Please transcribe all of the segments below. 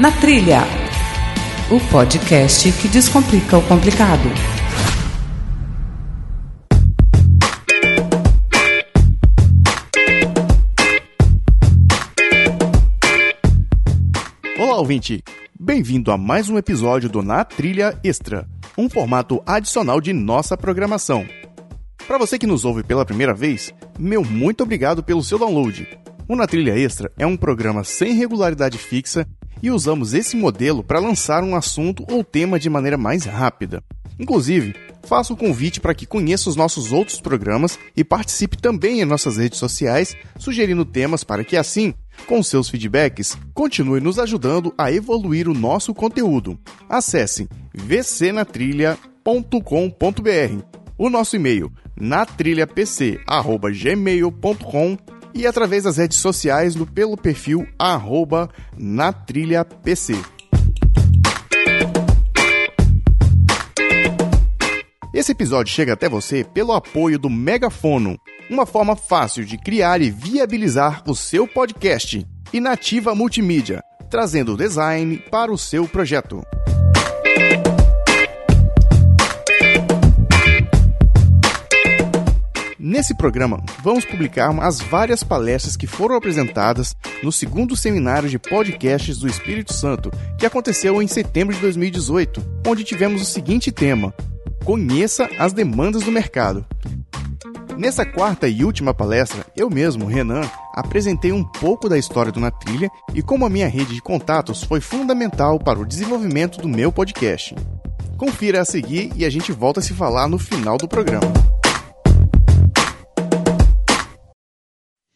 Na Trilha, o podcast que descomplica o complicado. Olá, ouvinte! Bem-vindo a mais um episódio do Na Trilha Extra, um formato adicional de nossa programação. Para você que nos ouve pela primeira vez, meu muito obrigado pelo seu download. O Na Trilha Extra é um programa sem regularidade fixa e usamos esse modelo para lançar um assunto ou tema de maneira mais rápida. Inclusive, faço o convite para que conheça os nossos outros programas e participe também em nossas redes sociais, sugerindo temas para que assim, com seus feedbacks, continue nos ajudando a evoluir o nosso conteúdo. Acesse vcnatrilha.com.br, o nosso e-mail natrilhapc@gmail.com e através das redes sociais no pelo perfil arroba natrilhapc. Esse episódio chega até você pelo apoio do Megafono, uma forma fácil de criar e viabilizar o seu podcast. E Nativa Multimídia, trazendo design para o seu projeto. Nesse programa, vamos publicar as várias palestras que foram apresentadas no segundo seminário de podcasts do Espírito Santo, que aconteceu em setembro de 2018, onde tivemos o seguinte tema: Conheça as demandas do mercado. Nessa quarta e última palestra, eu mesmo, Renan, apresentei um pouco da história do Na Trilha e como a minha rede de contatos foi fundamental para o desenvolvimento do meu podcast. Confira a seguir e a gente volta a se falar no final do programa.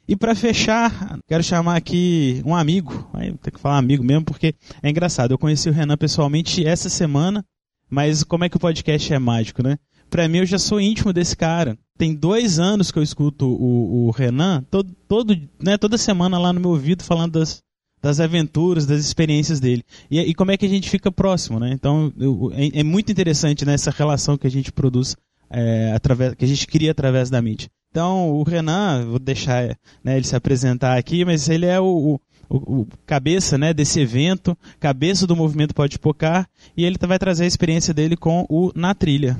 E para fechar, quero chamar aqui um amigo, tem que falar amigo mesmo porque é engraçado. Eu conheci o Renan pessoalmente essa semana, mas como é que o podcast é mágico, né? Para mim eu já sou íntimo desse cara. Tem dois anos que eu escuto o, o Renan, todo, todo, né, toda semana lá no meu ouvido falando das, das aventuras, das experiências dele. E, e como é que a gente fica próximo, né? Então eu, é, é, muito interessante nessa né, relação que a gente produz, é, através, que a gente cria através da mídia. Então, o Renan, vou deixar né, ele se apresentar aqui, mas ele é o, o, o, cabeça né, desse evento, cabeça do movimento Pode Pocar, e ele vai trazer a experiência dele com o Na Trilha.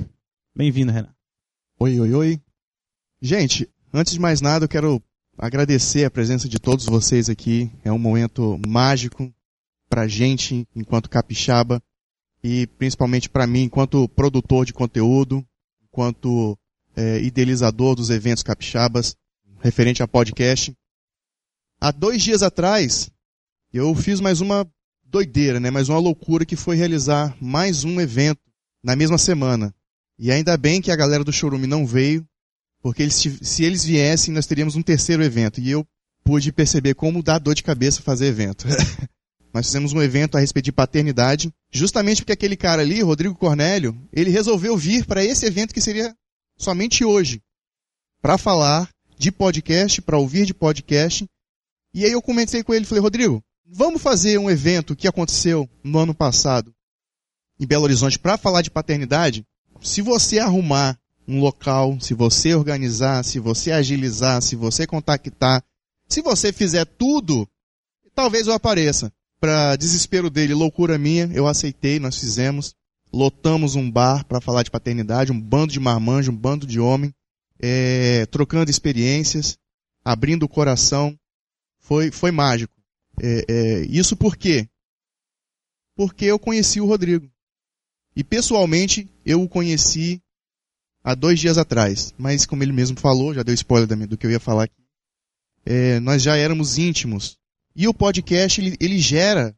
Bem-vindo, Renan. Oi, oi, oi. Gente, antes de mais nada, eu quero agradecer a presença de todos vocês aqui. É um momento mágico pra gente, enquanto capixaba, e principalmente para mim, enquanto produtor de conteúdo, enquanto é, idealizador dos eventos capixabas, referente a podcast. Há dois dias atrás, eu fiz mais uma doideira, né? mais uma loucura que foi realizar mais um evento na mesma semana. E ainda bem que a galera do Chorume não veio, porque eles, se eles viessem, nós teríamos um terceiro evento. E eu pude perceber como dá dor de cabeça fazer evento. nós fizemos um evento a respeito de paternidade, justamente porque aquele cara ali, Rodrigo Cornélio, ele resolveu vir para esse evento que seria somente hoje para falar de podcast, para ouvir de podcast. E aí eu comecei com ele falei, Rodrigo, vamos fazer um evento que aconteceu no ano passado em Belo Horizonte para falar de paternidade? Se você arrumar um local, se você organizar, se você agilizar, se você contactar, se você fizer tudo, talvez eu apareça. Para desespero dele, loucura minha, eu aceitei, nós fizemos lotamos um bar para falar de paternidade, um bando de marmanjo, um bando de homem, é, trocando experiências, abrindo o coração. Foi, foi mágico. É, é, isso por quê? Porque eu conheci o Rodrigo. E pessoalmente eu o conheci há dois dias atrás. Mas como ele mesmo falou, já deu spoiler do que eu ia falar aqui. É, nós já éramos íntimos. E o podcast ele, ele gera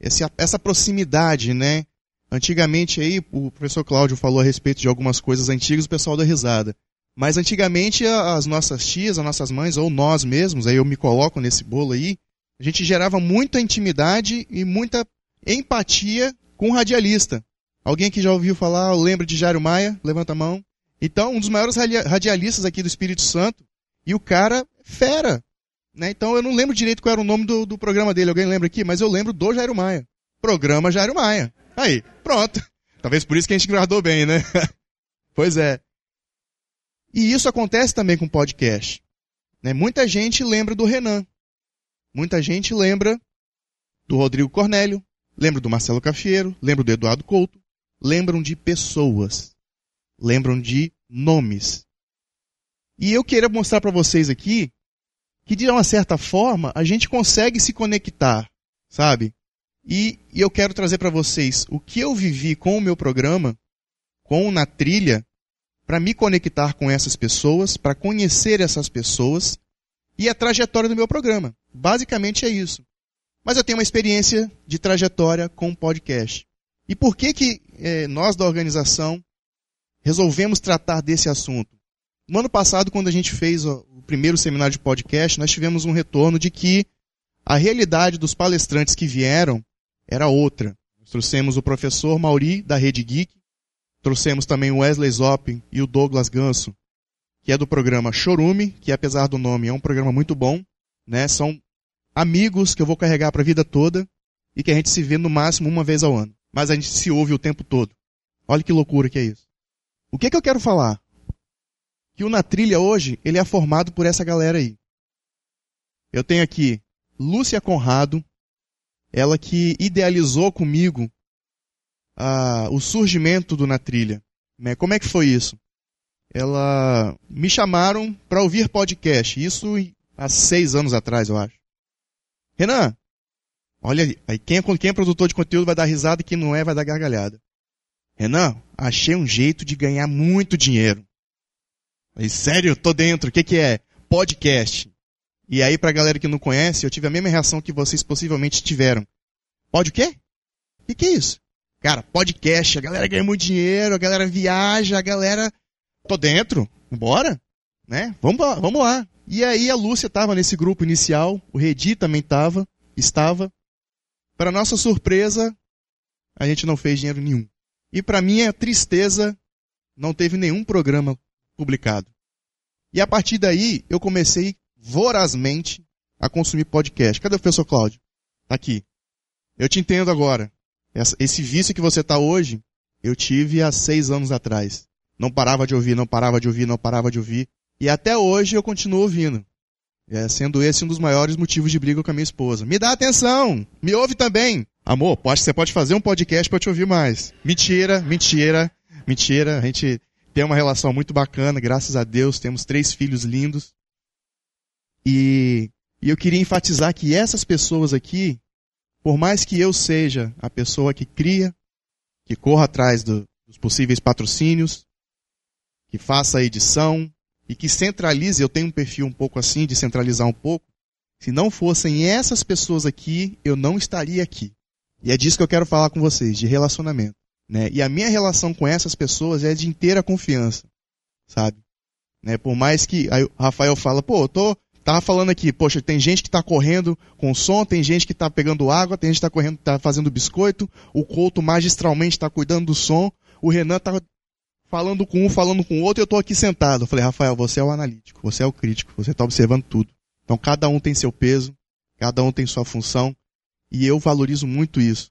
essa, essa proximidade, né? Antigamente aí, o professor Cláudio falou a respeito de algumas coisas antigas, o pessoal dá risada. Mas antigamente as nossas tias, as nossas mães, ou nós mesmos, aí eu me coloco nesse bolo aí, a gente gerava muita intimidade e muita empatia com o radialista. Alguém aqui já ouviu falar, lembra de Jairo Maia? Levanta a mão. Então, um dos maiores radialistas aqui do Espírito Santo, e o cara fera. Né? Então eu não lembro direito qual era o nome do, do programa dele, alguém lembra aqui? Mas eu lembro do Jairo Maia. Programa Jairo Maia. Aí, pronto. Talvez por isso que a gente guardou bem, né? pois é. E isso acontece também com podcast. Né? Muita gente lembra do Renan. Muita gente lembra do Rodrigo Cornélio. lembram do Marcelo Cafieiro, lembram do Eduardo Couto, lembram de pessoas, lembram de nomes. E eu queria mostrar para vocês aqui que de uma certa forma a gente consegue se conectar, sabe? E, e eu quero trazer para vocês o que eu vivi com o meu programa, com na trilha, para me conectar com essas pessoas, para conhecer essas pessoas e a trajetória do meu programa. Basicamente é isso. Mas eu tenho uma experiência de trajetória com podcast. E por que que eh, nós da organização resolvemos tratar desse assunto? No ano passado, quando a gente fez o primeiro seminário de podcast, nós tivemos um retorno de que a realidade dos palestrantes que vieram era outra. Nós trouxemos o professor Mauri, da Rede Geek, trouxemos também o Wesley Zop e o Douglas Ganso, que é do programa Chorume, que apesar do nome é um programa muito bom, né? São amigos que eu vou carregar para a vida toda e que a gente se vê no máximo uma vez ao ano. Mas a gente se ouve o tempo todo. Olha que loucura que é isso. O que, é que eu quero falar? Que o Na Trilha hoje, ele é formado por essa galera aí. Eu tenho aqui Lúcia Conrado, ela que idealizou comigo o surgimento do Na Trilha. Né? Como é que foi isso? Ela me chamaram para ouvir podcast, isso há seis anos atrás, eu acho. Renan, olha aí, quem é, quem é produtor de conteúdo vai dar risada quem não é vai dar gargalhada. Renan, achei um jeito de ganhar muito dinheiro. Falei, sério, tô dentro, o que que é? Podcast. E aí, pra galera que não conhece, eu tive a mesma reação que vocês possivelmente tiveram. Pode o quê? O que, que é isso? Cara, podcast, a galera ganha muito dinheiro, a galera viaja, a galera. Tô dentro, bora? Né? Vamos, vamos lá. E aí a Lúcia estava nesse grupo inicial, o Redi também estava, estava. Para nossa surpresa, a gente não fez dinheiro nenhum. E para minha tristeza, não teve nenhum programa publicado. E a partir daí, eu comecei vorazmente a consumir podcast. Cadê o professor Cláudio? Tá aqui. Eu te entendo agora. Esse vício que você está hoje, eu tive há seis anos atrás. Não parava de ouvir, não parava de ouvir, não parava de ouvir. E até hoje eu continuo ouvindo. É, sendo esse um dos maiores motivos de briga com a minha esposa. Me dá atenção! Me ouve também! Amor, pode, você pode fazer um podcast para te ouvir mais. Mentira, mentira, mentira. A gente tem uma relação muito bacana, graças a Deus. Temos três filhos lindos. E, e eu queria enfatizar que essas pessoas aqui, por mais que eu seja a pessoa que cria, que corra atrás do, dos possíveis patrocínios, que faça a edição e que centralize, eu tenho um perfil um pouco assim, de centralizar um pouco. Se não fossem essas pessoas aqui, eu não estaria aqui. E é disso que eu quero falar com vocês, de relacionamento. Né? E a minha relação com essas pessoas é de inteira confiança, sabe? Né? Por mais que aí o Rafael fala, pô, eu tô Tava falando aqui, poxa, tem gente que está correndo com som, tem gente que está pegando água, tem gente que está correndo, tá fazendo biscoito, o Couto magistralmente está cuidando do som, o Renan está falando com um, falando com o outro, e eu estou aqui sentado. Eu falei, Rafael, você é o analítico, você é o crítico, você está observando tudo. Então cada um tem seu peso, cada um tem sua função, e eu valorizo muito isso.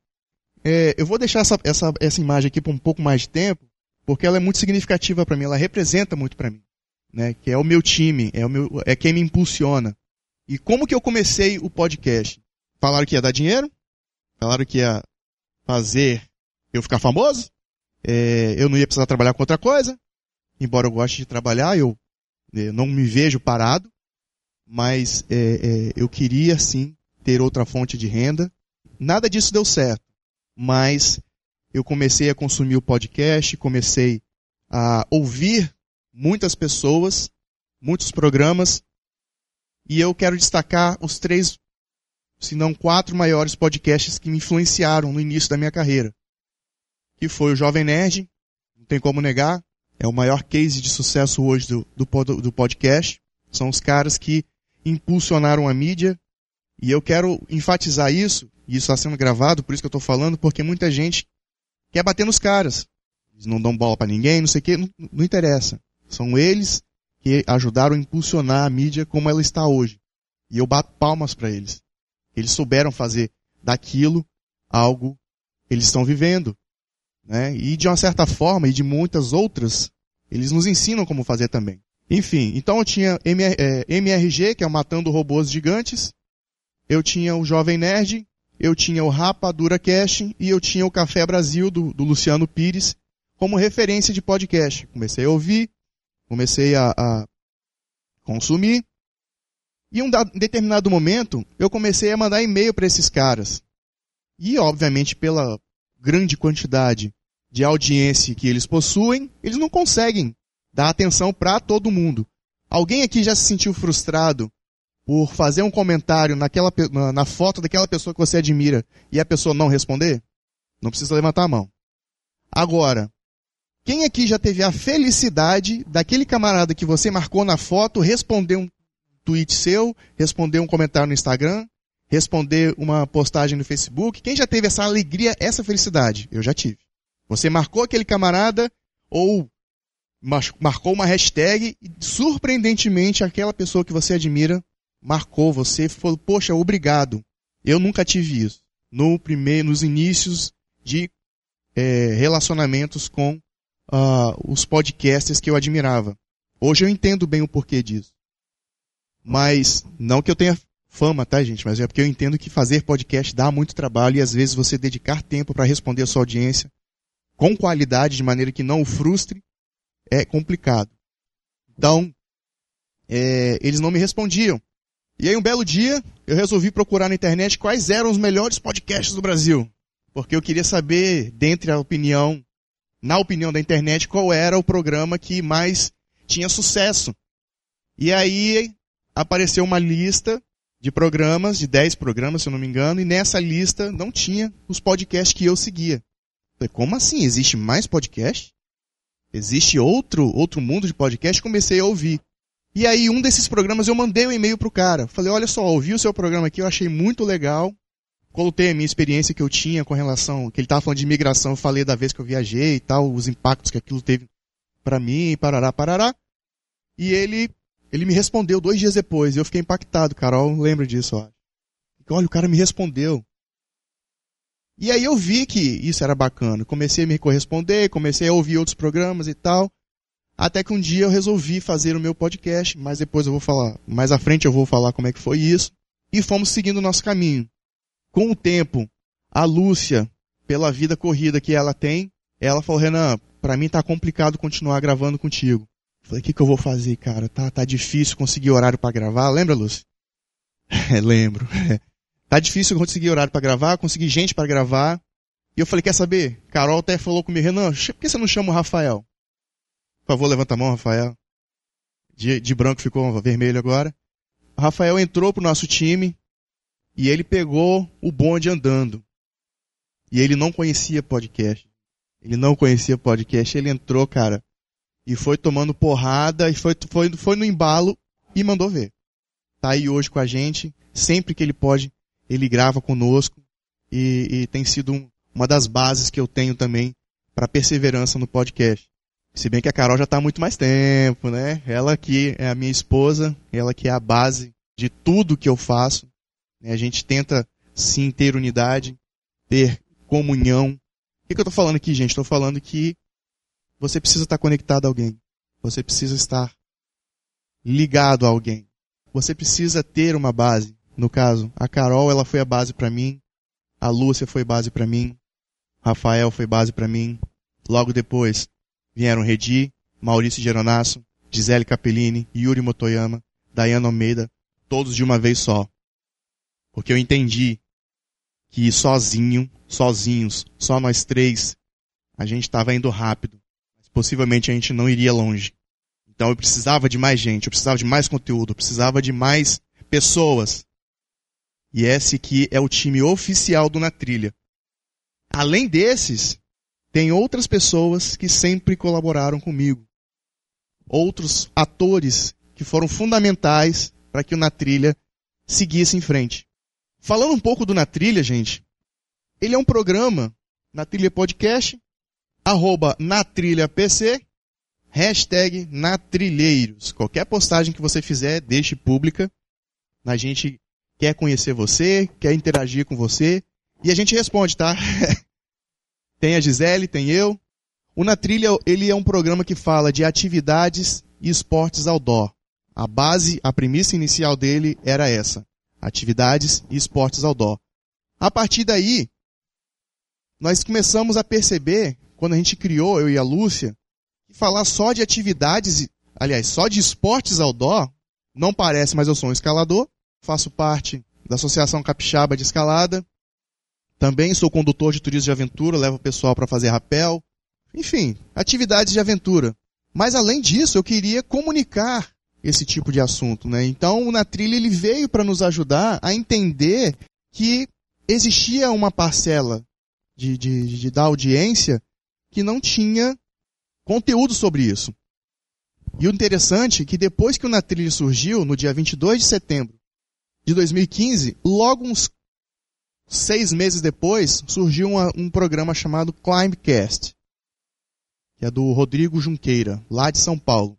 É, eu vou deixar essa, essa, essa imagem aqui por um pouco mais de tempo, porque ela é muito significativa para mim, ela representa muito para mim né? Que é o meu time, é o meu, é quem me impulsiona. E como que eu comecei o podcast? Falaram que ia dar dinheiro? Falaram que ia fazer eu ficar famoso? É, eu não ia precisar trabalhar com outra coisa? Embora eu goste de trabalhar, eu, eu não me vejo parado, mas é, é, eu queria sim ter outra fonte de renda. Nada disso deu certo, mas eu comecei a consumir o podcast, comecei a ouvir muitas pessoas, muitos programas, e eu quero destacar os três, se não quatro maiores podcasts que me influenciaram no início da minha carreira. Que foi o Jovem Nerd, não tem como negar, é o maior case de sucesso hoje do, do, do podcast. São os caras que impulsionaram a mídia, e eu quero enfatizar isso, e isso está sendo gravado, por isso que eu estou falando, porque muita gente quer bater nos caras. Eles não dão bola para ninguém, não sei o quê, não, não interessa. São eles que ajudaram a impulsionar a mídia como ela está hoje. E eu bato palmas para eles. Eles souberam fazer daquilo algo que eles estão vivendo. Né? E de uma certa forma, e de muitas outras, eles nos ensinam como fazer também. Enfim, então eu tinha MR, é, MRG, que é o Matando Robôs Gigantes. Eu tinha o Jovem Nerd, eu tinha o Rapadura Cash e eu tinha o Café Brasil do, do Luciano Pires como referência de podcast. Comecei a ouvir, comecei a, a consumir. E em um determinado momento, eu comecei a mandar e-mail para esses caras. E, obviamente, pela grande quantidade de audiência que eles possuem, eles não conseguem dar atenção para todo mundo. Alguém aqui já se sentiu frustrado por fazer um comentário naquela, na, foto daquela pessoa que você admira e a pessoa não responder? Não precisa levantar a mão. Agora, quem aqui já teve a felicidade daquele camarada que você marcou na foto responder um tweet seu, responder um comentário no Instagram, responder uma postagem no Facebook? Quem já teve essa alegria, essa felicidade? Eu já tive. Você marcou aquele camarada ou marcou uma hashtag e surpreendentemente aquela pessoa que você admira marcou você e falou, poxa, obrigado. Eu nunca tive isso. No primeiro, nos inícios de é, relacionamentos com uh, os podcasters que eu admirava. Hoje eu entendo bem o porquê disso. Mas, não que eu tenha fama, tá, gente? Mas é porque eu entendo que fazer podcast dá muito trabalho e às vezes você dedicar tempo para responder a sua audiência com qualidade, de maneira que não o frustre, é complicado. Então, é, eles não me respondiam. E aí um belo dia, eu resolvi procurar na internet quais eram os melhores podcasts do Brasil. Porque eu queria saber, dentre a opinião, na opinião da internet, qual era o programa que mais tinha sucesso. E aí apareceu uma lista de programas, de 10 programas, se eu não me engano, e nessa lista não tinha os podcasts que eu seguia. Falei, como assim? Existe mais podcast? Existe outro, outro mundo de podcast? Comecei a ouvir. E aí, um desses programas eu mandei um e-mail pro cara. Falei, olha só, ouvi o seu programa aqui, eu achei muito legal. Coloquei a minha experiência que eu tinha com relação, que ele tava falando de imigração, eu falei da vez que eu viajei e tal, os impactos que aquilo teve para mim, parará, parará. E ele, ele me respondeu dois dias depois, eu fiquei impactado, Carol, lembra disso, ó. Olha, o cara me respondeu. E aí eu vi que isso era bacana. Comecei a me corresponder, comecei a ouvir outros programas e tal. Até que um dia eu resolvi fazer o meu podcast, mas depois eu vou falar, mais à frente eu vou falar como é que foi isso. E fomos seguindo o nosso caminho. Com o tempo, a Lúcia, pela vida corrida que ela tem, ela falou, Renan, para mim tá complicado continuar gravando contigo. falei, o que, que eu vou fazer, cara? Tá, tá difícil conseguir horário para gravar. Lembra, Lúcia? É, lembro. tá difícil conseguir horário para gravar, conseguir gente para gravar. E eu falei, quer saber? Carol até falou comigo, Renan, por que você não chama o Rafael? Por favor, levanta a mão, Rafael. De, de branco ficou vermelho agora. O Rafael entrou pro nosso time e ele pegou o bonde andando. E ele não conhecia podcast. Ele não conhecia podcast. Ele entrou, cara, e foi tomando porrada e foi, foi, foi no embalo e mandou ver. Tá aí hoje com a gente. Sempre que ele pode, ele grava conosco. E, e tem sido um, uma das bases que eu tenho também para perseverança no podcast. Se bem que a Carol já está há muito mais tempo, né? Ela que é a minha esposa, ela que é a base de tudo que eu faço. Né? A gente tenta sim ter unidade, ter comunhão. O que, que eu estou falando aqui, gente? Estou falando que você precisa estar conectado a alguém. Você precisa estar ligado a alguém. Você precisa ter uma base. No caso, a Carol, ela foi a base para mim. A Lúcia foi base para mim. Rafael foi base para mim. Logo depois, vieram Redi, Maurício Geronasso, Gisele Capellini, Yuri Motoyama, Dayana Almeida, todos de uma vez só. Porque eu entendi que sozinho, sozinhos, só nós três, a gente estava indo rápido. Mas possivelmente a gente não iria longe. Então eu precisava de mais gente, eu precisava de mais conteúdo, eu precisava de mais pessoas. E esse aqui é o time oficial do Na Trilha. Além desses, tem outras pessoas que sempre colaboraram comigo. Outros atores que foram fundamentais para que o Na Trilha seguisse em frente. Falando um pouco do Na Trilha, gente, ele é um programa, Na Trilha Podcast, arroba Na Trilha PC, hashtag Natrilheiros. Qualquer postagem que você fizer, deixe pública. A gente quer conhecer você, quer interagir com você, e a gente responde, tá? Tem a Gisele, tem eu. O Na Trilha, ele é um programa que fala de atividades e esportes outdoor. A base, a premissa inicial dele era essa. Atividades e esportes outdoor. A partir daí, nós começamos a perceber, quando a gente criou, eu e a Lúcia, que falar só de atividades, aliás, só de esportes outdoor, não parece, mas eu sou um escalador, faço parte da Associação Capixaba de Escalada, também sou condutor de turismo de aventura, levo o pessoal para fazer rapel, enfim, atividades de aventura. Mas além disso, eu queria comunicar esse tipo de assunto, né? Então, na trilha ele veio para nos ajudar a entender que existia uma parcela de, de, de, da audiência que não tinha conteúdo sobre isso. E o interessante é que depois que o Na Trilha surgiu, no dia 22 de setembro de 2015, logo uns seis meses depois, surgiu uma, um programa chamado Climbcast, que é do Rodrigo Junqueira, lá de São Paulo.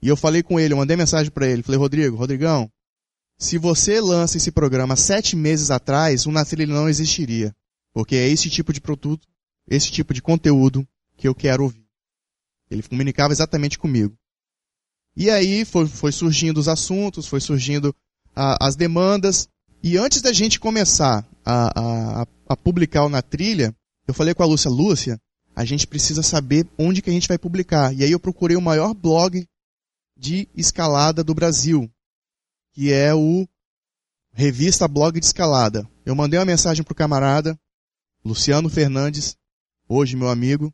E eu falei com ele, eu mandei mensagem para ele, falei, Rodrigo, Rodrigão, se você lança esse programa sete meses atrás, o Na não existiria. Porque é esse tipo de produto, esse tipo de conteúdo que eu quero ouvir. Ele comunicava exatamente comigo. E aí foi, foi surgindo os assuntos, foi surgindo a, as demandas. E antes da gente começar a, a, a publicar o Na Trilha, eu falei com a Lúcia, Lúcia, a gente precisa saber onde que a gente vai publicar. E aí eu procurei o maior blog de escalada do Brasil, que é o Revista Blog de Escalada. Eu mandei uma mensagem pro camarada, Luciano Fernandes, hoje meu amigo,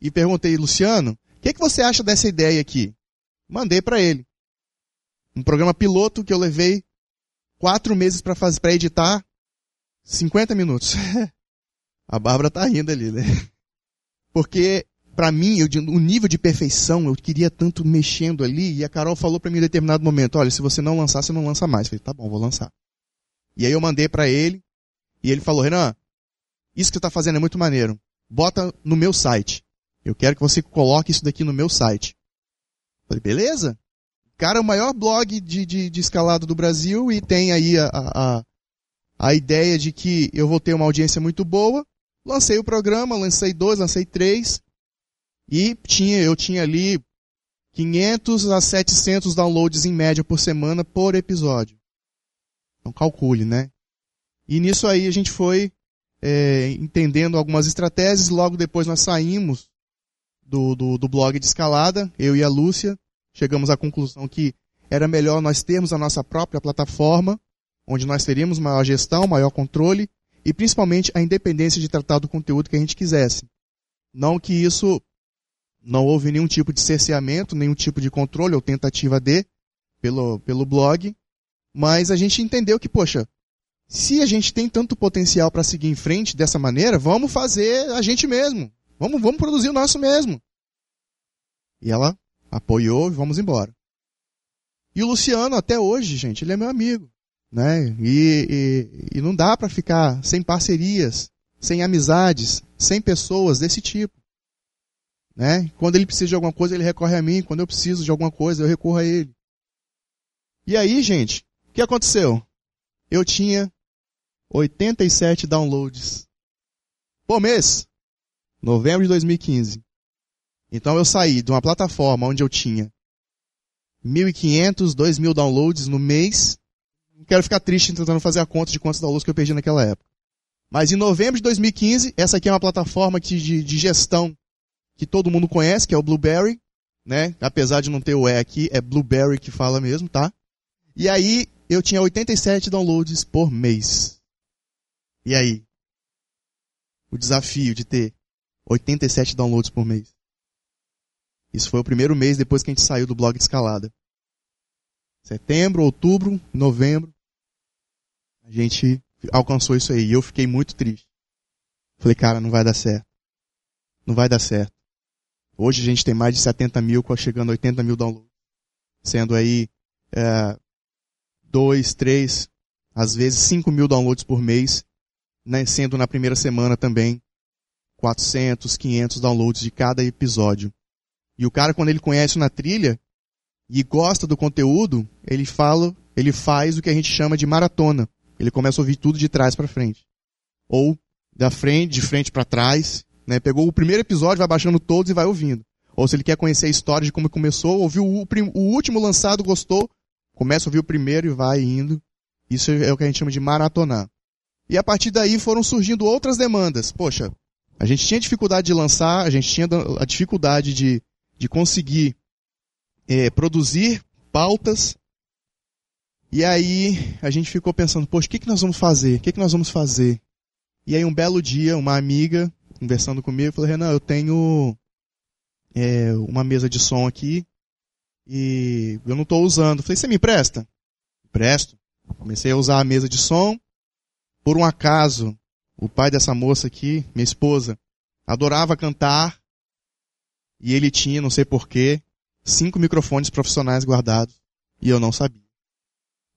e perguntei, Luciano, o que, que você acha dessa ideia aqui? Mandei para ele. Um programa piloto que eu levei quatro meses para editar, 50 minutos. A Bárbara tá rindo ali, né? Porque para mim, eu, o nível de perfeição, eu queria tanto mexendo ali, e a Carol falou para mim em determinado momento, olha, se você não lançar, você não lança mais. Eu falei, tá bom, vou lançar. E aí eu mandei para ele, e ele falou, Renan, isso que você tá fazendo é muito maneiro. Bota no meu site. Eu quero que você coloque isso daqui no meu site. Eu falei, beleza? Cara, é o maior blog de, de, de escalado do Brasil e tem aí a, a, a ideia de que eu vou ter uma audiência muito boa. Lancei o programa, lancei dois, lancei três. E tinha, eu tinha ali 500 a 700 downloads em média por semana por episódio. Então calcule, né? E nisso aí a gente foi é, entendendo algumas estratégias. Logo depois nós saímos do, do, do blog de escalada, eu e a Lúcia. Chegamos à conclusão que era melhor nós termos a nossa própria plataforma, onde nós teríamos maior gestão, maior controle e principalmente a independência de tratar do conteúdo que a gente quisesse. Não que isso não houve nenhum tipo de cerceamento, nenhum tipo de controle ou tentativa de pelo, pelo blog, mas a gente entendeu que, poxa, se a gente tem tanto potencial para seguir em frente dessa maneira, vamos fazer a gente mesmo. Vamos, vamos produzir o nosso mesmo. E ela apoiou e vamos embora. E o Luciano, até hoje, gente, ele é meu amigo. Né? E, e, e não dá para ficar sem parcerias, sem amizades, sem pessoas desse tipo. Né? Quando ele precisa de alguma coisa, ele recorre a mim. Quando eu preciso de alguma coisa, eu recorro a ele. E aí, gente, o que aconteceu? Eu tinha 87 downloads por mês. Novembro de 2015. Então eu saí de uma plataforma onde eu tinha 1.500, 2.000 downloads no mês. Não quero ficar triste tentando fazer a conta de quantos downloads que eu perdi naquela época. Mas em novembro de 2015, essa aqui é uma plataforma de, de gestão que todo mundo conhece, que é o Blueberry, né? Apesar de não ter o E aqui, é Blueberry que fala mesmo, tá? E aí eu tinha 87 downloads por mês. E aí? O desafio de ter 87 downloads por mês. Isso foi o primeiro mês depois que a gente saiu do blog de escalada. Setembro, outubro, novembro, a gente alcançou isso aí. E eu fiquei muito triste. Falei, cara, não vai dar certo. Não vai dar certo. Hoje a gente tem mais de 70 mil, chegando a 80 mil downloads. Sendo aí, é, 2, 3, às vezes 5 mil downloads por mês. Né, sendo na primeira semana também 400, 500 downloads de cada episódio. E o cara, quando ele conhece na trilha e gosta do conteúdo, ele fala, ele faz o que a gente chama de maratona. Ele começa a ouvir tudo de trás para frente. Ou da frente, de frente para trás, né? Pegou o primeiro episódio, vai baixando todos e vai ouvindo. Ou se ele quer conhecer a história de como começou, ouviu o, o último lançado, gostou, começa a ouvir o primeiro e vai indo. Isso é o que a gente chama de maratonar. E a partir daí foram surgindo outras demandas. Poxa, a gente tinha dificuldade de lançar, a gente tinha a dificuldade de, de conseguir é, produzir pautas. E aí a gente ficou pensando, poxa, o que, que nós vamos fazer? O que, que nós vamos fazer? E aí um belo dia, uma amiga conversando comigo, falou, Renan, eu tenho é, uma mesa de som aqui e eu não estou usando. falei, você me empresta? Presto. Comecei a usar a mesa de som. Por um acaso, o pai dessa moça aqui, minha esposa, adorava cantar e ele tinha, não sei porquê, cinco microfones profissionais guardados e eu não sabia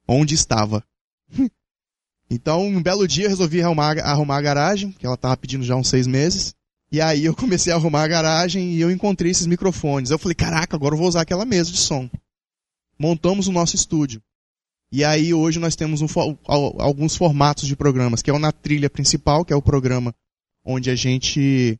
onde estava. então, um belo dia eu resolvi arrumar, arrumar a garagem, que ela estava pedindo já uns seis meses. E aí eu comecei a arrumar a garagem e eu encontrei esses microfones. Eu falei, caraca, agora eu vou usar aquela mesa de som. Montamos o nosso estúdio. E aí hoje nós temos um, alguns formatos de programas, que é o na trilha principal, que é o programa onde a gente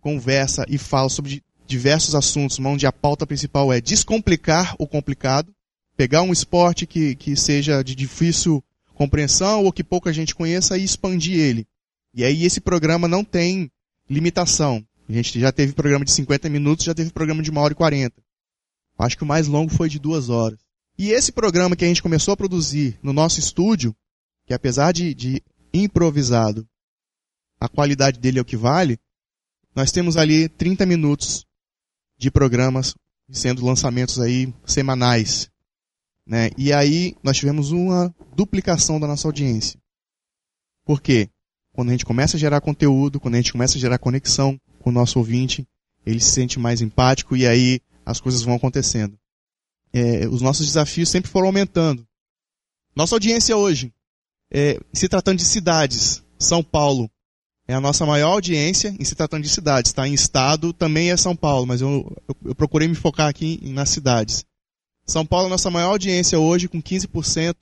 conversa e fala sobre diversos assuntos, onde a pauta principal é descomplicar o complicado, pegar um esporte que, que seja de difícil compreensão ou que pouca gente conheça e expandir ele. E aí esse programa não tem limitação. A gente já teve programa de 50 minutos, já teve programa de uma hora e 40. Acho que o mais longo foi de duas horas. E esse programa que a gente começou a produzir no nosso estúdio, que apesar de, de improvisado, a qualidade dele é o que vale, nós temos ali 30 minutos de programas sendo lançamentos aí semanais. Né? E aí nós tivemos uma duplicação da nossa audiência. Por quê? Quando a gente começa a gerar conteúdo, quando a gente começa a gerar conexão com o nosso ouvinte, ele se sente mais empático e aí as coisas vão acontecendo é, os nossos desafios sempre foram aumentando. Nossa audiência hoje, é, se tratando de cidades, São Paulo é a nossa maior audiência em se tratando de cidades. Tá? Em estado também é São Paulo, mas eu, eu, eu procurei me focar aqui nas cidades. São Paulo é a nossa maior audiência hoje, com 15%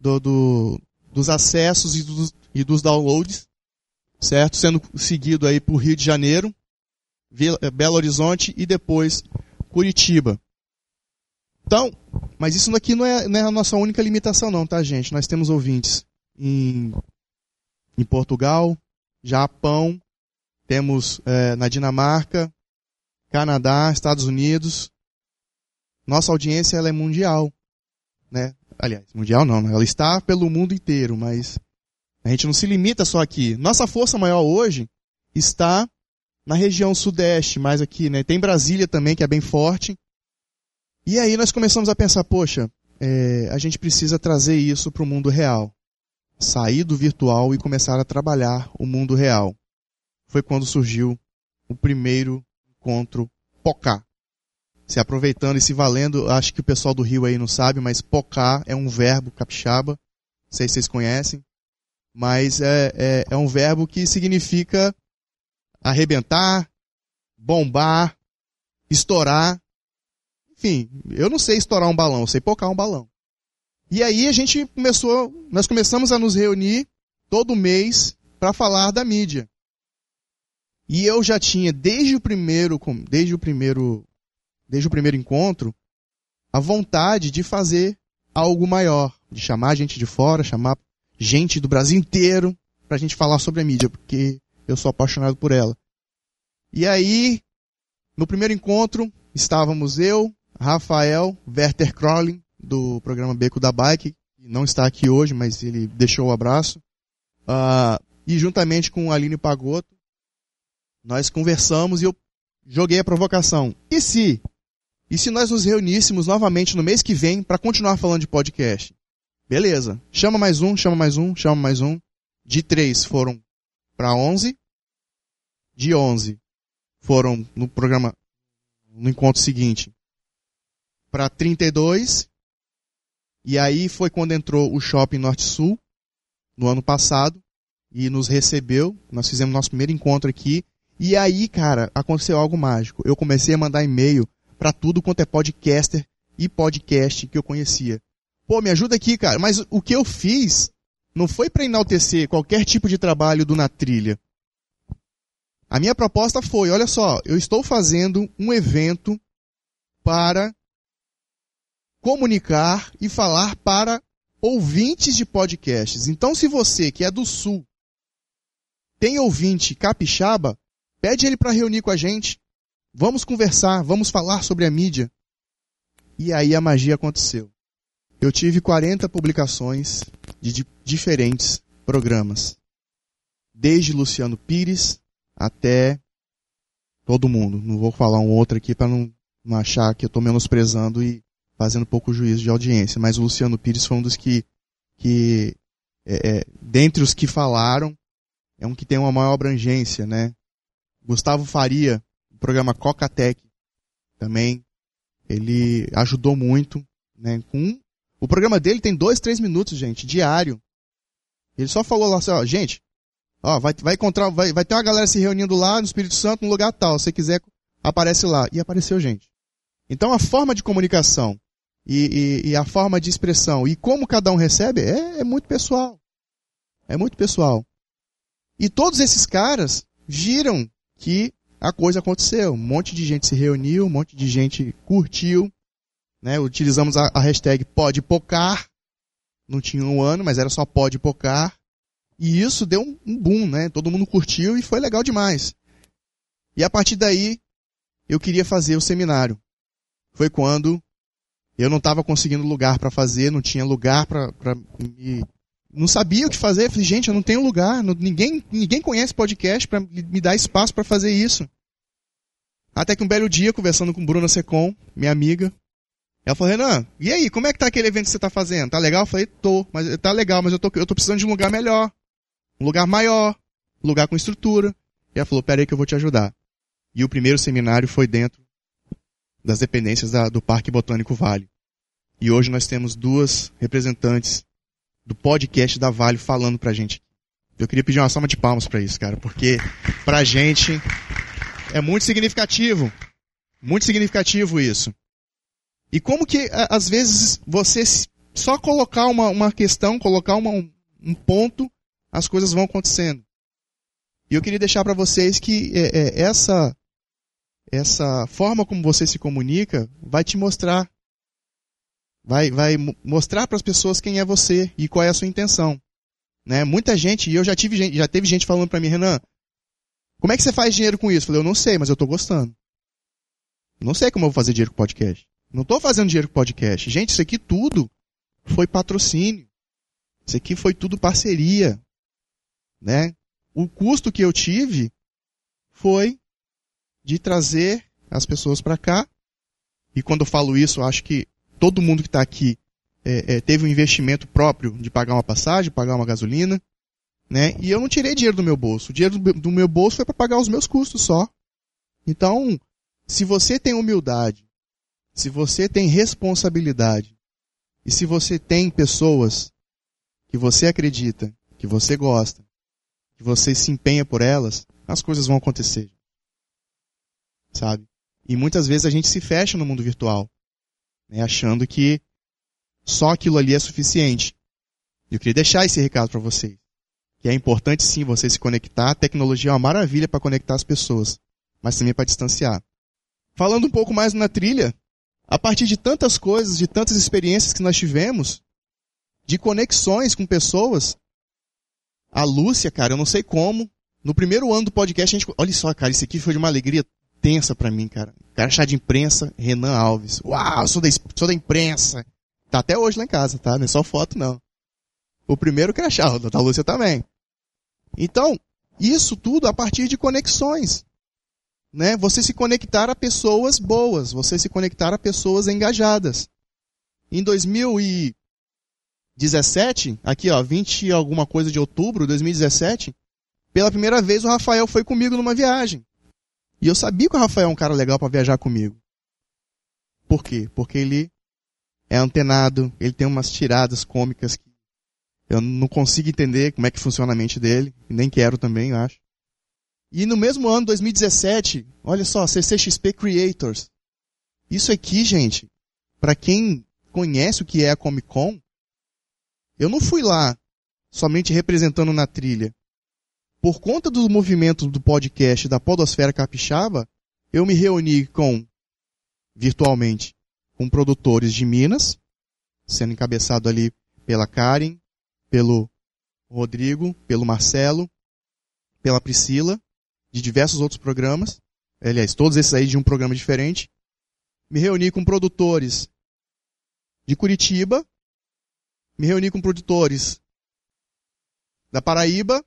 do, do, dos acessos e dos, e dos downloads, certo? Sendo seguido aí por Rio de Janeiro, Belo Horizonte e depois Curitiba. Então, mas isso aqui não é, não é a nossa única limitação, não, tá, gente? Nós temos ouvintes em, em Portugal, Japão, temos é, na Dinamarca, Canadá, Estados Unidos. Nossa audiência ela é mundial, né? Aliás, mundial não, né? ela está pelo mundo inteiro, mas a gente não se limita só aqui. Nossa força maior hoje está na região sudeste, mais aqui, né? Tem Brasília também, que é bem forte. E aí nós começamos a pensar, poxa, é, a gente precisa trazer isso para o mundo real. Sair do virtual e começar a trabalhar o mundo real. Foi quando surgiu o primeiro encontro POCA. Se aproveitando e se valendo, acho que o pessoal do Rio aí não sabe, mas POCA é um verbo capixaba. Não sei se vocês conhecem. Mas é, é, é um verbo que significa arrebentar, bombar, estourar enfim, eu não sei estourar um balão, eu sei pocar um balão. E aí a gente começou, nós começamos a nos reunir todo mês para falar da mídia. E eu já tinha desde o primeiro, desde o primeiro, desde o primeiro encontro, a vontade de fazer algo maior, de chamar gente de fora, chamar gente do Brasil inteiro para a gente falar sobre a mídia, porque eu sou apaixonado por ela. E aí, no primeiro encontro, estávamos eu, Rafael Werther Crowley, do programa Beco da Bike, que não está aqui hoje, mas ele deixou o abraço. Uh, e juntamente com Aline Pagotto, nós conversamos e eu joguei a provocação. E se? E se nós nos reuníssemos novamente no mês que vem para continuar falando de podcast? Beleza. Chama mais um, chama mais um, chama mais um. De três foram para onze. De onze foram no programa, no encontro seguinte, para 32. E aí foi quando entrou o Shopping Norte Sul, no ano passado, e nos recebeu. Nós fizemos nosso primeiro encontro aqui. E aí, cara, aconteceu algo mágico. Eu comecei a mandar e-mail para tudo quanto é podcaster e podcast que eu conhecia. Pô, me ajuda aqui, cara. Mas o que eu fiz não foi para enaltecer qualquer tipo de trabalho do Na Trilha. A minha proposta foi, olha só, eu estou fazendo um evento para comunicar e falar para ouvintes de podcasts. Então, se você que é do Sul tem ouvinte capixaba, pede ele para reunir com a gente. Vamos conversar, vamos falar sobre a mídia. E aí a magia aconteceu. Eu tive 40 publicações de, diferentes programas. Desde Luciano Pires até todo mundo. Não vou falar um outro aqui para não, não achar que eu estou menosprezando e fazendo pouco juízo de audiência. Mas o Luciano Pires foi um dos que, que é, é, dentre os que falaram, é um que tem uma maior abrangência, né? Gustavo Faria, o programa Coca-Tech, também, ele ajudou muito, né? Com, o programa dele tem dois, três minutos, gente, diário. Ele só falou lá assim, ó, gente, ó, vai, vai encontrar, vai, vai ter uma galera se reunindo lá no Espírito Santo, no lugar tal, se quiser, aparece lá. E apareceu gente. Então a forma de comunicação e, e, e a forma de expressão e como cada um recebe é, é muito pessoal. É muito pessoal. E todos esses caras viram que a coisa aconteceu. Um monte de gente se reuniu, um monte de gente curtiu. Né? Utilizamos a, a hashtag pode pocar. Não tinha um ano, mas era só pode pocar. E isso deu um, um boom, né? Todo mundo curtiu e foi legal demais. E a partir daí, eu queria fazer o seminário. Foi quando eu não estava conseguindo lugar para fazer, não tinha lugar para me não sabia o que fazer. falei, gente, eu não tenho lugar. Não, ninguém, ninguém conhece podcast para me dar espaço para fazer isso. Até que um belo dia, conversando com Bruna Secom, minha amiga, ela falou, Renan, e aí, como é que tá aquele evento que você tá fazendo? Tá legal? Eu falei, tô, mas tá legal, mas eu tô, eu tô precisando de um lugar melhor. Um lugar maior, um lugar com estrutura. E ela falou, pera aí que eu vou te ajudar. E o primeiro seminário foi dentro das dependências da, do Parque Botânico Vale. E hoje nós temos duas representantes do podcast da Vale falando pra gente. Eu queria pedir uma salva de palmas para isso, cara, porque pra gente é muito significativo. Muito significativo isso. E como que, às vezes, você só colocar uma, uma questão, colocar uma, um ponto, as coisas vão acontecendo. E eu queria deixar para vocês que é, é, essa, essa forma como você se comunica vai te mostrar vai, vai mostrar para as pessoas quem é você e qual é a sua intenção. Né? Muita gente, e eu já tive já teve gente falando para mim, Renan, como é que você faz dinheiro com isso? Eu falei, eu não sei, mas eu estou gostando. Não sei como eu vou fazer dinheiro com podcast. Não estou fazendo dinheiro com podcast. Gente, isso aqui tudo foi patrocínio. Isso aqui foi tudo parceria. Né? O custo que eu tive foi de trazer as pessoas para cá. E quando eu falo isso, eu acho que todo mundo que está aqui é, é, teve um investimento próprio de pagar uma passagem, pagar uma gasolina, né? E eu não tirei dinheiro do meu bolso. O dinheiro do, do meu bolso foi para pagar os meus custos só. Então, se você tem humildade, se você tem responsabilidade, e se você tem pessoas que você acredita, que você gosta, que você se empenha por elas, as coisas vão acontecer. Sabe? E muitas vezes a gente se fecha no mundo virtual né, achando que só aquilo ali é suficiente. Eu queria deixar esse recado para vocês. Que é importante sim você se conectar. A tecnologia é uma maravilha para conectar as pessoas, mas também para distanciar. Falando um pouco mais na trilha, a partir de tantas coisas, de tantas experiências que nós tivemos, de conexões com pessoas, a Lúcia, cara, eu não sei como, no primeiro ano do podcast, a gente. Olha só, cara, isso aqui foi de uma alegria tensa para mim, cara. Crachá de imprensa, Renan Alves. Uau, sou da, sou da imprensa. Tá até hoje lá em casa, tá? Não é só foto, não. O primeiro crachá, o da Lúcia também. Então, isso tudo a partir de conexões. Né? Você se conectar a pessoas boas, você se conectar a pessoas engajadas. Em 2017, aqui ó, 20 alguma coisa de outubro de 2017, pela primeira vez o Rafael foi comigo numa viagem. E eu sabia que o Rafael é um cara legal para viajar comigo. Por quê? Porque ele é antenado, ele tem umas tiradas cômicas que eu não consigo entender como é que funciona a mente dele, nem quero também, eu acho. E no mesmo ano, 2017, olha só, CCXP Creators. Isso aqui, gente, para quem conhece o que é a Comic Con, eu não fui lá somente representando na trilha por conta do movimento do podcast da Podosfera Capixaba, eu me reuni com, virtualmente, com produtores de Minas, sendo encabeçado ali pela Karen, pelo Rodrigo, pelo Marcelo, pela Priscila, de diversos outros programas. Aliás, todos esses aí de um programa diferente. Me reuni com produtores de Curitiba, me reuni com produtores da Paraíba,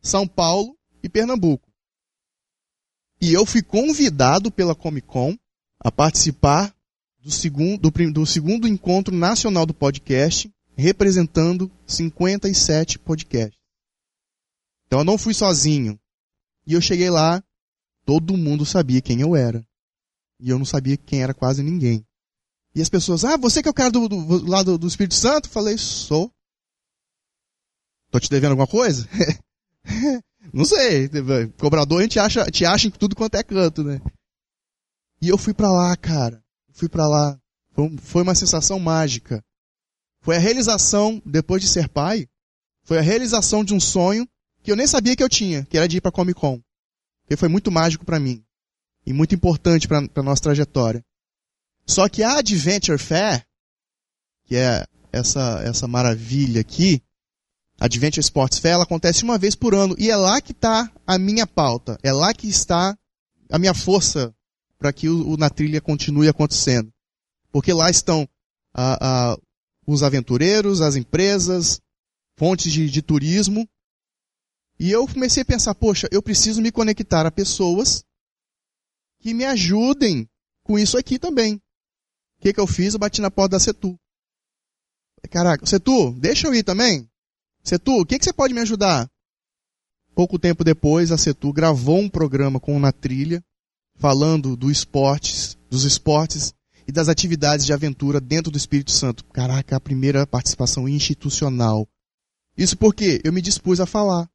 São Paulo e Pernambuco. E eu fui convidado pela Comic Con a participar do segundo, do, do segundo encontro nacional do podcast, representando 57 podcasts. Então eu não fui sozinho. E eu cheguei lá, todo mundo sabia quem eu era. E eu não sabia quem era quase ninguém. E as pessoas, ah, você que é o cara do, do lado do Espírito Santo? Falei, sou. Tô te devendo alguma coisa? não sei. Cobrador a gente acha, te acha em tudo quanto é canto, né? E eu fui para lá, cara. Fui para lá. Foi uma sensação mágica. Foi a realização, depois de ser pai, foi a realização de um sonho que eu nem sabia que eu tinha, que era de ir para Comic Con. E foi muito mágico para mim. E muito importante para a nossa trajetória. Só que a Adventure Fair, que é essa, essa maravilha aqui, Adventure Sports Fair, ela acontece uma vez por ano. E é lá que está a minha pauta. É lá que está a minha força para que o, o, Na Trilha continue acontecendo. Porque lá estão a, a, os aventureiros, as empresas, fontes de, de turismo. E eu comecei a pensar, poxa, eu preciso me conectar a pessoas que me ajudem com isso aqui também. O que, que eu fiz? Eu bati na porta da Setu. Caraca, Setu, deixa eu ir também? Setu, o que, que você pode me ajudar? Pouco tempo depois, a Setu gravou um programa com Na Trilha, falando do esportes, dos esportes e das atividades de aventura dentro do Espírito Santo. Caraca, a primeira participação institucional. Isso porque eu me dispus a falar.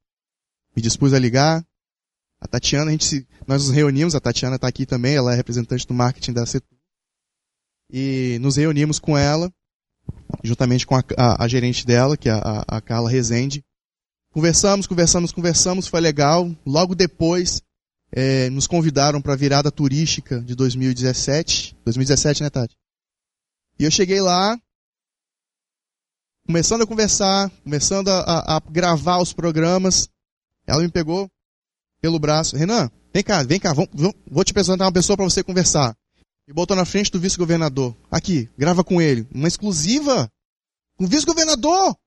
Me dispus a ligar. A Tatiana, a gente se, nós nos reunimos, a Tatiana está aqui também, ela é representante do marketing da Setu. E nos reunimos com ela, juntamente com a, a, a gerente dela, que é a, a Carla Rezende. Conversamos, conversamos, conversamos, foi legal. Logo depois, é, nos convidaram para a virada turística de 2017. 2017, né, Tati? E eu cheguei lá, começando a conversar, começando a, a, gravar os programas. Ela me pegou pelo braço. Renan, vem cá, vem cá, vou, vou te apresentar uma pessoa para você conversar. E botou na frente do vice-governador. Aqui, grava com ele. Uma exclusiva? Com o vice-governador?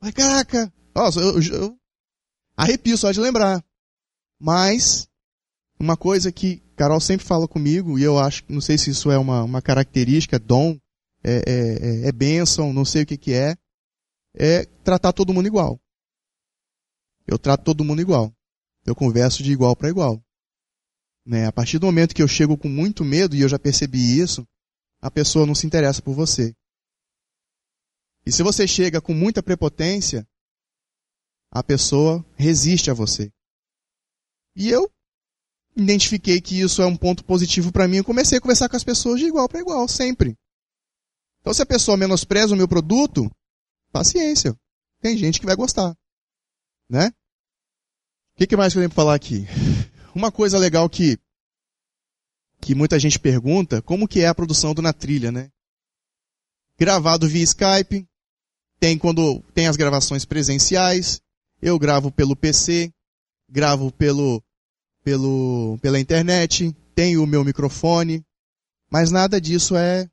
Ai, caraca. Nossa, eu, eu, arrepio só de lembrar. Mas, uma coisa que Carol sempre fala comigo, e eu acho, não sei se isso é uma, uma característica, dom, é, é, é, é bênção, não sei o que, que é, é tratar todo mundo igual. Eu trato todo mundo igual. Eu converso de igual para igual. Né? A partir do momento que eu chego com muito medo, e eu já percebi isso, a pessoa não se interessa por você. E se você chega com muita prepotência, a pessoa resiste a você. E eu identifiquei que isso é um ponto positivo para mim e comecei a conversar com as pessoas de igual para igual, sempre. Então, se a pessoa menospreza o meu produto, paciência. Tem gente que vai gostar. Né? O que, que, mais que eu tenho para falar aqui? Uma coisa legal que, que muita gente pergunta, como que é a produção do Na Trilha, né? Gravado via Skype, tem quando tem as gravações presenciais, eu gravo pelo PC, gravo pelo, pelo, pela internet, tenho o meu microfone, mas nada disso é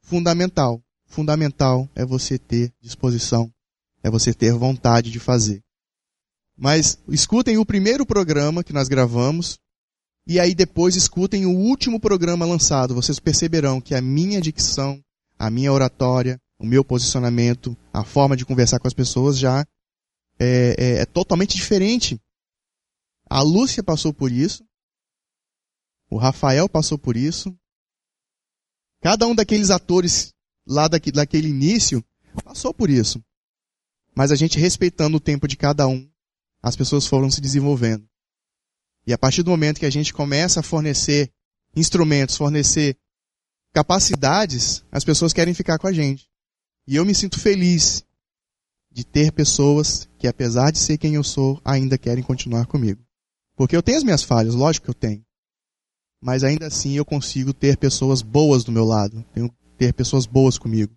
fundamental. Fundamental é você ter disposição, é você ter vontade de fazer. Mas escutem o primeiro programa que nós gravamos e aí depois escutem o último programa lançado. Vocês perceberão que a minha dicção, a minha oratória, o meu posicionamento, a forma de conversar com as pessoas já é, é, é totalmente diferente a Lúcia passou por isso. O Rafael passou por isso. Cada um daqueles atores lá daquele início passou por isso. Mas a gente respeitando o tempo de cada um, as pessoas foram se desenvolvendo. E a partir do momento que a gente começa a fornecer instrumentos, fornecer capacidades, as pessoas querem ficar com a gente. E eu me sinto feliz de ter pessoas que, apesar de ser quem eu sou, ainda querem continuar comigo. Porque eu tenho as minhas falhas, lógico que eu tenho. Mas ainda assim eu consigo ter pessoas boas do meu lado. Tenho ter pessoas boas comigo.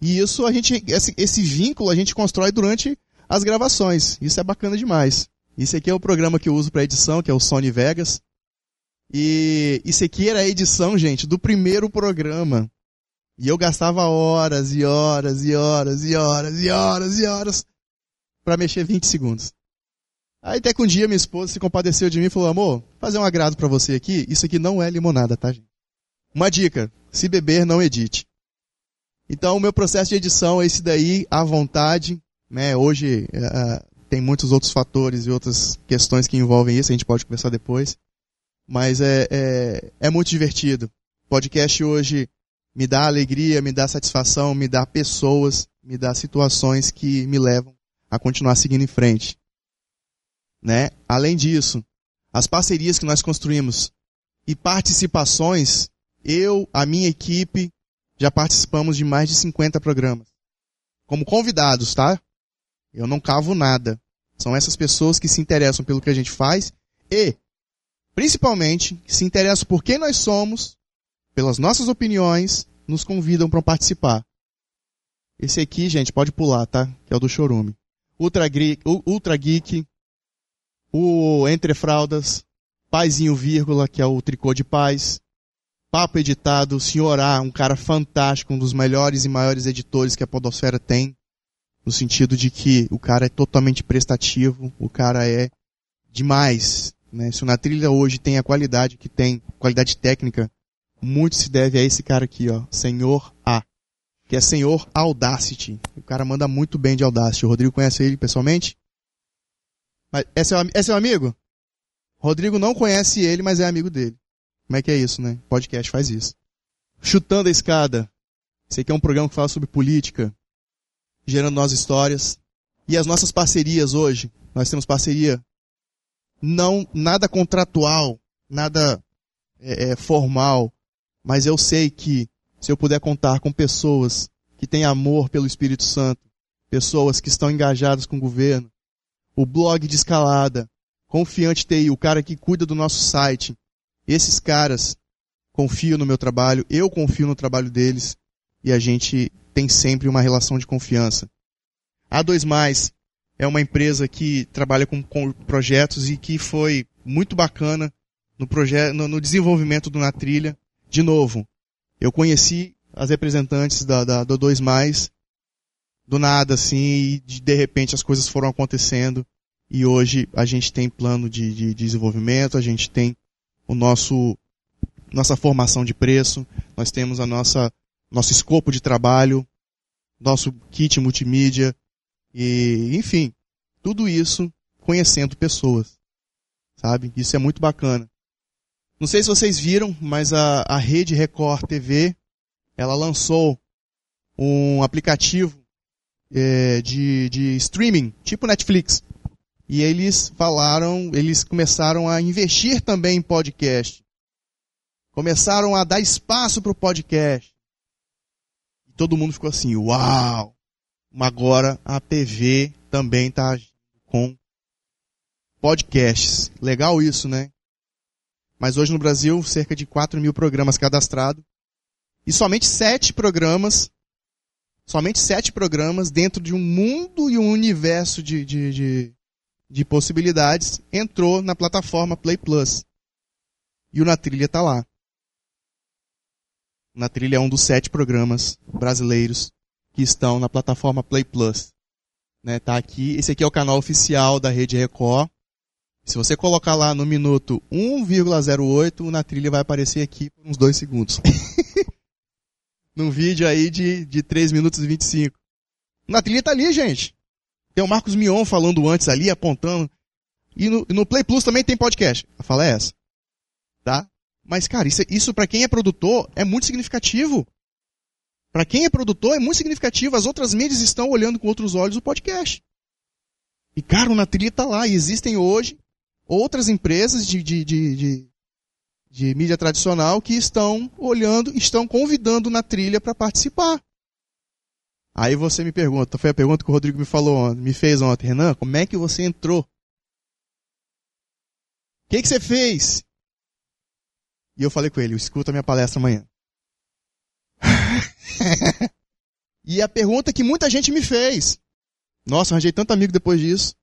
E isso a gente, esse, esse vínculo a gente constrói durante as gravações. Isso é bacana demais. Isso aqui é o programa que eu uso para edição, que é o Sony Vegas. E isso aqui era a edição, gente, do primeiro programa. E eu gastava horas e horas e horas e horas e horas e horas para mexer 20 segundos. Aí até que um dia minha esposa se compadeceu de mim e falou: "Amor, fazer um agrado para você aqui, isso aqui não é limonada, tá, gente? Uma dica: se beber, não edite. Então, o meu processo de edição é esse daí, à vontade. Né? Hoje uh, tem muitos outros fatores e outras questões que envolvem isso, a gente pode conversar depois. Mas é, é, é muito divertido. Podcast hoje me dá alegria, me dá satisfação, me dá pessoas, me dá situações que me levam a continuar seguindo em frente. Né? Além disso, as parcerias que nós construímos e participações, eu, a minha equipe, já participamos de mais de 50 programas. Como convidados, tá? Eu não cavo nada. São essas pessoas que se interessam pelo que a gente faz e, principalmente, se interessam por quem nós somos, pelas nossas opiniões, nos convidam para participar. Esse aqui, gente, pode pular, tá? Que é o do Chorume. Ultra Geek, Ultra Geek o Entre Fraldas, Paizinho Vírgula, que é o tricô de paz, Papo Editado, Senhor A, um cara fantástico, um dos melhores e maiores editores que a Podosfera tem, no sentido de que o cara é totalmente prestativo, o cara é demais. Né? Se Na Trilha hoje tem a qualidade que tem, qualidade técnica, muito se deve a esse cara aqui, ó, Senhor A, que é Senhor Audacity. O cara manda muito bem de Audacity. O Rodrigo conhece ele pessoalmente? Mas é seu, é seu amigo? Rodrigo não conhece ele, mas é amigo dele. Como é que é isso, né? Podcast faz isso. Chutando a escada. Esse aqui é um programa que fala sobre política, gerando nossas histórias. E as nossas parcerias hoje, nós temos parceria não nada contratual, nada é, é, formal, mas eu sei que se eu puder contar com pessoas que têm amor pelo Espírito Santo, pessoas que estão engajadas com o governo, o blog de escalada, Confiante TI, o cara que cuida do nosso site, esses caras confiam no meu trabalho, eu confio no trabalho deles e a gente tem sempre uma relação de confiança. A 2 Mais é uma empresa que trabalha com, projetos e que foi muito bacana no, projeto, no, no desenvolvimento do Na Trilha. De novo, eu conheci as representantes da, da, do 2 Mais do nada, assim, e de, de repente as coisas foram acontecendo e hoje a gente tem plano de, de desenvolvimento, a gente tem o nosso nossa formação de preço, nós temos a nossa nosso escopo de trabalho, nosso kit multimídia e enfim, tudo isso conhecendo pessoas, sabe? Isso é muito bacana. Não sei se vocês viram, mas a, a rede Record TV ela lançou um aplicativo é, de, de streaming, tipo Netflix. E eles falaram, eles começaram a investir também em podcast. Começaram a dar espaço para o podcast. Todo mundo ficou assim, uau! Agora a TV também está com podcasts. Legal isso, né? Mas hoje no Brasil, cerca de 4 mil programas cadastrados. E somente sete programas, somente sete programas dentro de um mundo e um universo de, de, de de possibilidades, entrou na plataforma Play Plus. E o Na Trilha está lá. Na Trilha é um dos sete programas brasileiros que estão na plataforma Play Plus. Né, tá aqui. Esse aqui é o canal oficial da Rede Record. Se você colocar lá no minuto 1,08, o Na Trilha vai aparecer aqui por uns dois segundos. Num vídeo aí de, de 3 minutos e 25. Na Trilha tá ali, gente. Tem o Marcos Mion falando antes ali, apontando. E no, no Play Plus também tem podcast. A fala é essa. Mas, cara, isso, isso para quem é produtor é muito significativo. Para quem é produtor é muito significativo. As outras mídias estão olhando com outros olhos o podcast. E, cara, o Natrilha tá lá. E existem hoje outras empresas de, de, de, de, de mídia tradicional que estão olhando, estão convidando na trilha para participar. Aí você me pergunta, foi a pergunta que o Rodrigo me falou, me fez ontem, Renan, como é que você entrou? O que, que você fez? E eu falei com ele, escuta minha palestra amanhã. E a pergunta que muita gente me fez. Nossa, arranjei tanto amigo depois disso.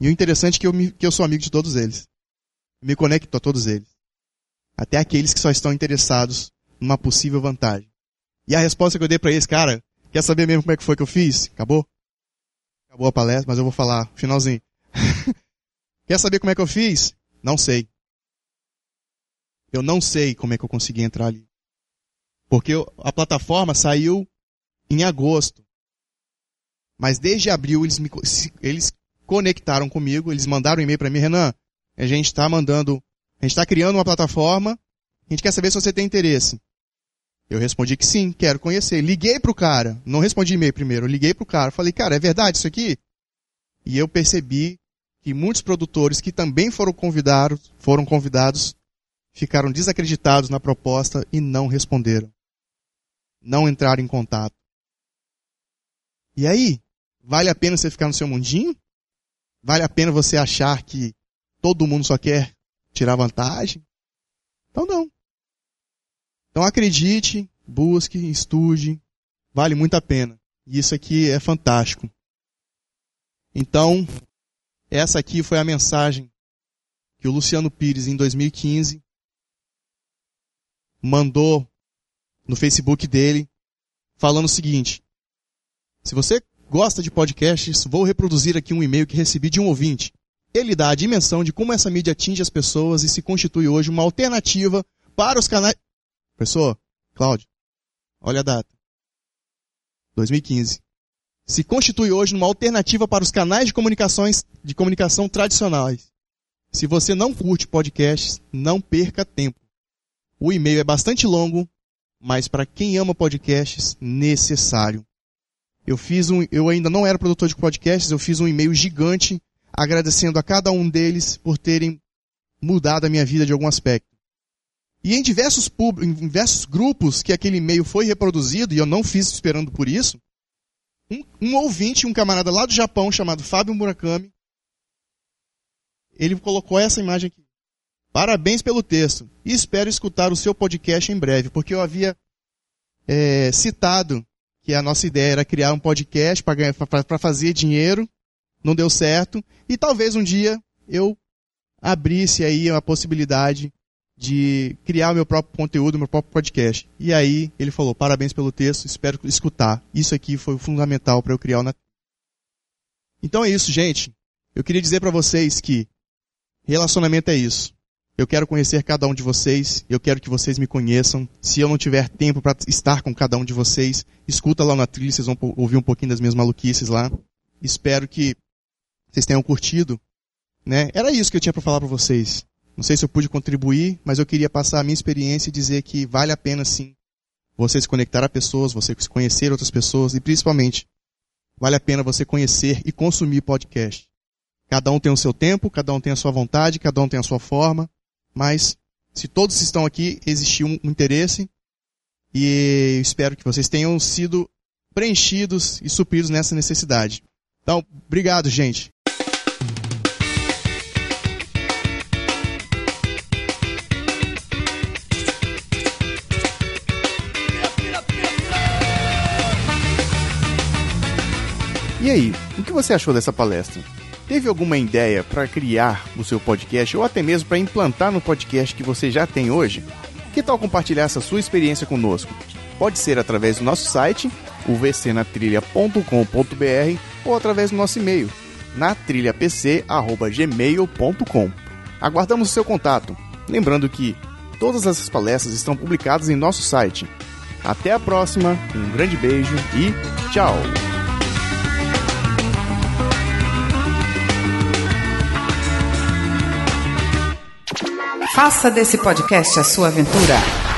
E o interessante é que eu, me, que eu sou amigo de todos eles. me conecto a todos eles. Até aqueles que só estão interessados numa possível vantagem. E a resposta que eu dei para eles, cara, quer saber mesmo como é que foi que eu fiz? Acabou? Acabou a palestra, mas eu vou falar, finalzinho. quer saber como é que eu fiz? Não sei. Eu não sei como é que eu consegui entrar ali. Porque a plataforma saiu em agosto. Mas desde abril eles, me, eles conectaram comigo, eles mandaram um e-mail para mim, Renan, a gente está mandando, a gente está criando uma plataforma, a gente quer saber se você tem interesse. Eu respondi que sim, quero conhecer. Liguei pro cara, não respondi e-mail primeiro, liguei pro cara, falei, cara, é verdade isso aqui? E eu percebi que muitos produtores que também foram convidados, foram convidados, ficaram desacreditados na proposta e não responderam. Não entraram em contato. E aí, vale a pena você ficar no seu mundinho? Vale a pena você achar que todo mundo só quer tirar vantagem? Então não. Então acredite, busque, estude, vale muito a pena. E isso aqui é fantástico. Então, essa aqui foi a mensagem que o Luciano Pires, em 2015, mandou no Facebook dele, falando o seguinte: Se você gosta de podcasts, vou reproduzir aqui um e-mail que recebi de um ouvinte. Ele dá a dimensão de como essa mídia atinge as pessoas e se constitui hoje uma alternativa para os canais. Pessoa, Cláudio, olha a data. 2015. Se constitui hoje uma alternativa para os canais de comunicações de comunicação tradicionais. Se você não curte podcasts, não perca tempo. O e-mail é bastante longo, mas para quem ama podcasts, necessário. Eu fiz um, eu ainda não era produtor de podcasts, eu fiz um e-mail gigante agradecendo a cada um deles por terem mudado a minha vida de algum aspecto. E em diversos, pub, em diversos grupos que aquele e-mail foi reproduzido, e eu não fiz esperando por isso, um, um ouvinte, um camarada lá do Japão chamado Fábio Murakami, ele colocou essa imagem aqui. Parabéns pelo texto. E espero escutar o seu podcast em breve, porque eu havia é, citado que a nossa ideia era criar um podcast para fazer dinheiro, não deu certo, e talvez um dia eu abrisse aí a possibilidade de criar o meu próprio conteúdo, meu próprio podcast. E aí ele falou: parabéns pelo texto, espero escutar. Isso aqui foi fundamental para eu criar o Então é isso, gente. Eu queria dizer para vocês que relacionamento é isso. Eu quero conhecer cada um de vocês, eu quero que vocês me conheçam. Se eu não tiver tempo para estar com cada um de vocês, escuta lá na trilha, vocês vão ouvir um pouquinho das minhas maluquices lá. Espero que vocês tenham curtido. Né? Era isso que eu tinha para falar para vocês. Não sei se eu pude contribuir, mas eu queria passar a minha experiência e dizer que vale a pena sim você se conectar a pessoas, você conhecer outras pessoas e principalmente vale a pena você conhecer e consumir podcast. Cada um tem o seu tempo, cada um tem a sua vontade, cada um tem a sua forma mas se todos estão aqui, existiu um interesse e espero que vocês tenham sido preenchidos e supridos nessa necessidade. Então, obrigado, gente. E aí, o que você achou dessa palestra? Teve alguma ideia para criar o seu podcast ou até mesmo para implantar no podcast que você já tem hoje? Que tal compartilhar essa sua experiência conosco? Pode ser através do nosso site, o vcnatrilha.com.br ou através do nosso e-mail, natrilhapc@gmail.com. Aguardamos o seu contato. Lembrando que todas essas palestras estão publicadas em nosso site. Até a próxima, um grande beijo e tchau! Faça desse podcast a sua aventura.